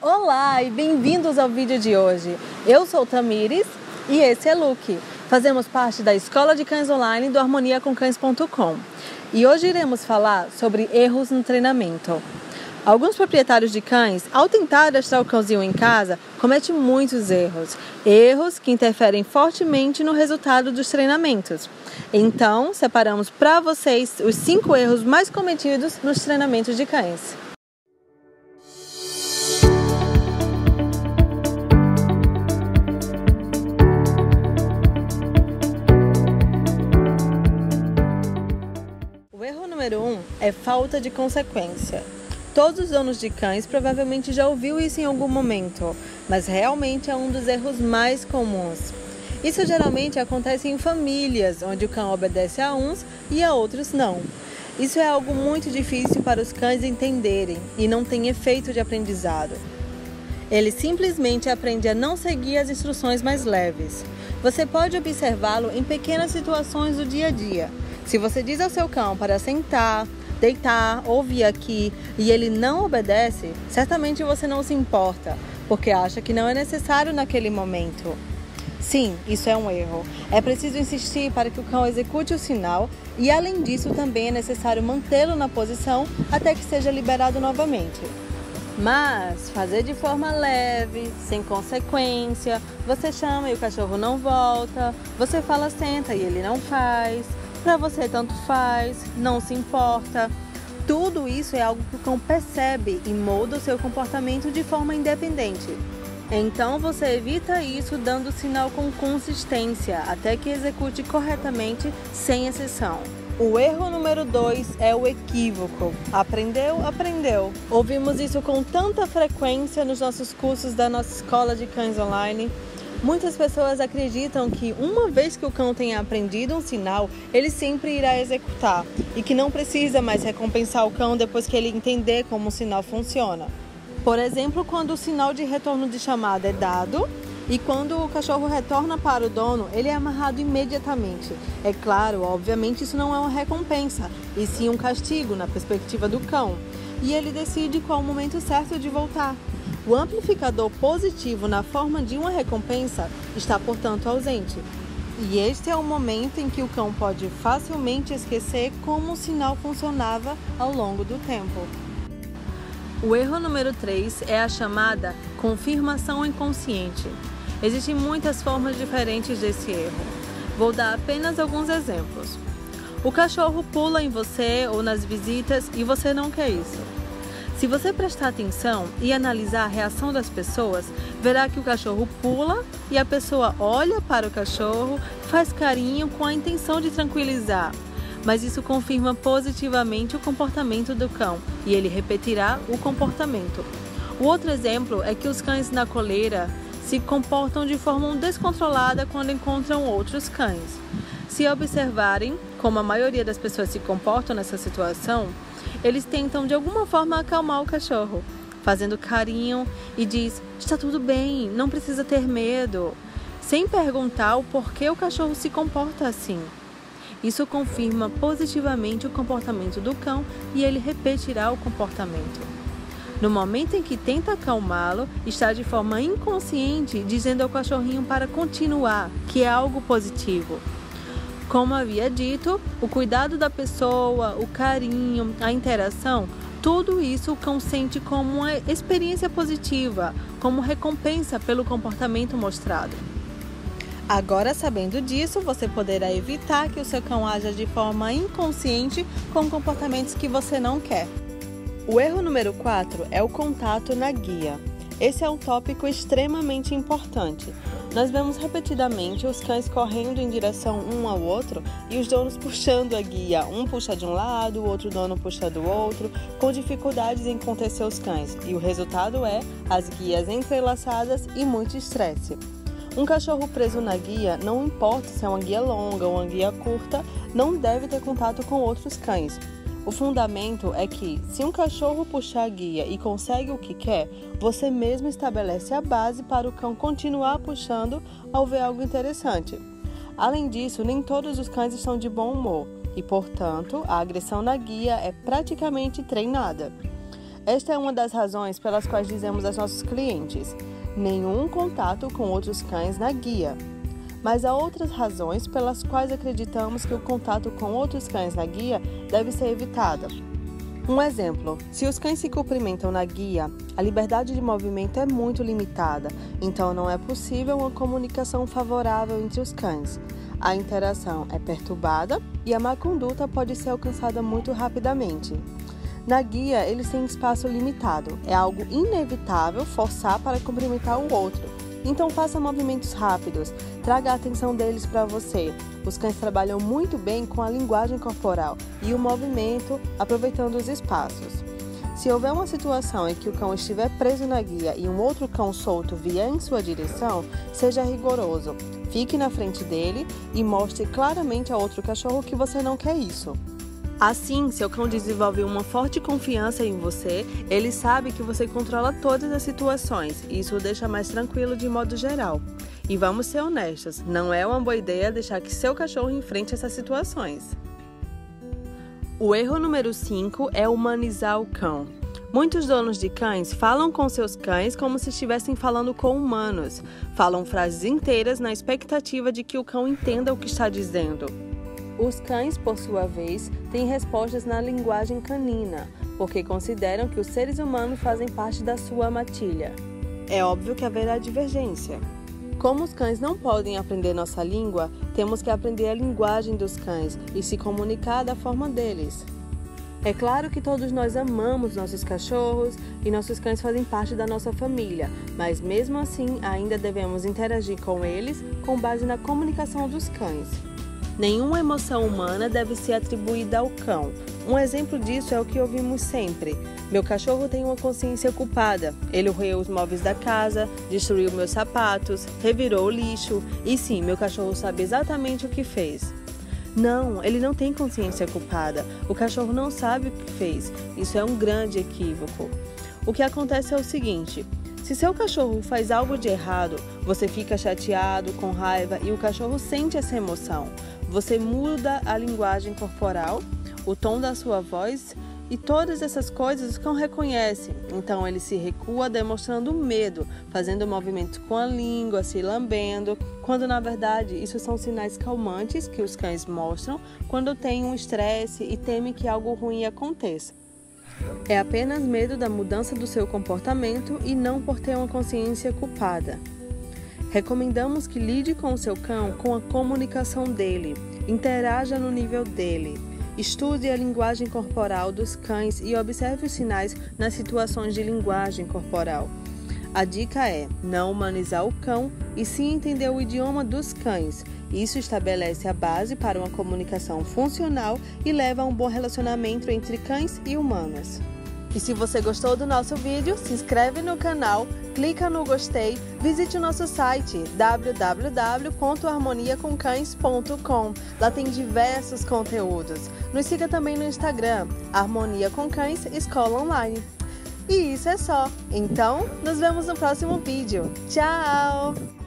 Olá e bem-vindos ao vídeo de hoje. Eu sou Tamires e esse é Luke. Fazemos parte da Escola de Cães Online do harmoniacomcães.com e hoje iremos falar sobre erros no treinamento. Alguns proprietários de cães, ao tentar adestrar o cãozinho em casa, cometem muitos erros. Erros que interferem fortemente no resultado dos treinamentos. Então, separamos para vocês os cinco erros mais cometidos nos treinamentos de cães. É falta de consequência. Todos os donos de cães provavelmente já ouviu isso em algum momento, mas realmente é um dos erros mais comuns. Isso geralmente acontece em famílias, onde o cão obedece a uns e a outros não. Isso é algo muito difícil para os cães entenderem e não tem efeito de aprendizado. Ele simplesmente aprende a não seguir as instruções mais leves. Você pode observá-lo em pequenas situações do dia a dia. Se você diz ao seu cão para sentar, deitar, ouvir aqui e ele não obedece, certamente você não se importa, porque acha que não é necessário naquele momento. Sim, isso é um erro. É preciso insistir para que o cão execute o sinal e, além disso, também é necessário mantê-lo na posição até que seja liberado novamente. Mas fazer de forma leve, sem consequência, você chama e o cachorro não volta, você fala senta e ele não faz, para você tanto faz, não se importa. Tudo isso é algo que o cão percebe e molda o seu comportamento de forma independente. Então você evita isso dando sinal com consistência até que execute corretamente, sem exceção. O erro número 2 é o equívoco. Aprendeu? Aprendeu. Ouvimos isso com tanta frequência nos nossos cursos da nossa escola de cães online Muitas pessoas acreditam que uma vez que o cão tenha aprendido um sinal, ele sempre irá executar e que não precisa mais recompensar o cão depois que ele entender como o sinal funciona. Por exemplo, quando o sinal de retorno de chamada é dado e quando o cachorro retorna para o dono, ele é amarrado imediatamente. É claro, obviamente, isso não é uma recompensa, e sim um castigo na perspectiva do cão. E ele decide qual o momento certo de voltar. O amplificador positivo na forma de uma recompensa está, portanto, ausente. E este é o momento em que o cão pode facilmente esquecer como o sinal funcionava ao longo do tempo. O erro número 3 é a chamada confirmação inconsciente. Existem muitas formas diferentes desse erro. Vou dar apenas alguns exemplos. O cachorro pula em você ou nas visitas e você não quer isso. Se você prestar atenção e analisar a reação das pessoas, verá que o cachorro pula e a pessoa olha para o cachorro, faz carinho com a intenção de tranquilizar. Mas isso confirma positivamente o comportamento do cão e ele repetirá o comportamento. O outro exemplo é que os cães na coleira se comportam de forma descontrolada quando encontram outros cães. Se observarem como a maioria das pessoas se comportam nessa situação, eles tentam de alguma forma acalmar o cachorro, fazendo carinho e diz: "Está tudo bem, não precisa ter medo", sem perguntar o porquê o cachorro se comporta assim. Isso confirma positivamente o comportamento do cão e ele repetirá o comportamento. No momento em que tenta acalmá-lo, está de forma inconsciente dizendo ao cachorrinho para continuar, que é algo positivo. Como havia dito, o cuidado da pessoa, o carinho, a interação, tudo isso o cão sente como uma experiência positiva, como recompensa pelo comportamento mostrado. Agora, sabendo disso, você poderá evitar que o seu cão haja de forma inconsciente com comportamentos que você não quer. O erro número 4 é o contato na guia. Esse é um tópico extremamente importante. Nós vemos repetidamente os cães correndo em direção um ao outro e os donos puxando a guia. Um puxa de um lado, o outro dono puxa do outro, com dificuldades em conter seus cães. E o resultado é as guias entrelaçadas e muito estresse. Um cachorro preso na guia, não importa se é uma guia longa ou uma guia curta, não deve ter contato com outros cães. O fundamento é que, se um cachorro puxar a guia e consegue o que quer, você mesmo estabelece a base para o cão continuar puxando ao ver algo interessante. Além disso, nem todos os cães estão de bom humor e, portanto, a agressão na guia é praticamente treinada. Esta é uma das razões pelas quais dizemos aos nossos clientes: nenhum contato com outros cães na guia. Mas há outras razões pelas quais acreditamos que o contato com outros cães na guia deve ser evitado. Um exemplo: se os cães se cumprimentam na guia, a liberdade de movimento é muito limitada, então não é possível uma comunicação favorável entre os cães. A interação é perturbada e a má conduta pode ser alcançada muito rapidamente. Na guia, eles têm espaço limitado, é algo inevitável forçar para cumprimentar o outro. Então faça movimentos rápidos, traga a atenção deles para você, os cães trabalham muito bem com a linguagem corporal e o movimento, aproveitando os espaços. Se houver uma situação em que o cão estiver preso na guia e um outro cão solto vier em sua direção, seja rigoroso. Fique na frente dele e mostre claramente a outro cachorro que você não quer isso. Assim, seu cão desenvolve uma forte confiança em você, ele sabe que você controla todas as situações e isso o deixa mais tranquilo de modo geral. E vamos ser honestos, não é uma boa ideia deixar que seu cachorro enfrente essas situações. O erro número 5 é humanizar o cão. Muitos donos de cães falam com seus cães como se estivessem falando com humanos. Falam frases inteiras na expectativa de que o cão entenda o que está dizendo. Os cães, por sua vez, têm respostas na linguagem canina, porque consideram que os seres humanos fazem parte da sua matilha. É óbvio que haverá divergência. Como os cães não podem aprender nossa língua, temos que aprender a linguagem dos cães e se comunicar da forma deles. É claro que todos nós amamos nossos cachorros e nossos cães fazem parte da nossa família, mas mesmo assim ainda devemos interagir com eles com base na comunicação dos cães. Nenhuma emoção humana deve ser atribuída ao cão. Um exemplo disso é o que ouvimos sempre. Meu cachorro tem uma consciência culpada. Ele roeu os móveis da casa, destruiu meus sapatos, revirou o lixo. E sim, meu cachorro sabe exatamente o que fez. Não, ele não tem consciência culpada. O cachorro não sabe o que fez. Isso é um grande equívoco. O que acontece é o seguinte: se seu cachorro faz algo de errado, você fica chateado, com raiva e o cachorro sente essa emoção. Você muda a linguagem corporal, o tom da sua voz e todas essas coisas o cão reconhece. Então ele se recua demonstrando medo, fazendo movimentos com a língua, se lambendo, quando na verdade isso são sinais calmantes que os cães mostram quando têm um estresse e temem que algo ruim aconteça. É apenas medo da mudança do seu comportamento e não por ter uma consciência culpada. Recomendamos que lide com o seu cão com a comunicação dele, interaja no nível dele. Estude a linguagem corporal dos cães e observe os sinais nas situações de linguagem corporal. A dica é não humanizar o cão e sim entender o idioma dos cães. Isso estabelece a base para uma comunicação funcional e leva a um bom relacionamento entre cães e humanos. E se você gostou do nosso vídeo, se inscreve no canal, clica no gostei, visite o nosso site www.harmoniacomcães.com. Lá tem diversos conteúdos. Nos siga também no Instagram, Harmonia com Cães Escola Online. E isso é só. Então, nos vemos no próximo vídeo. Tchau!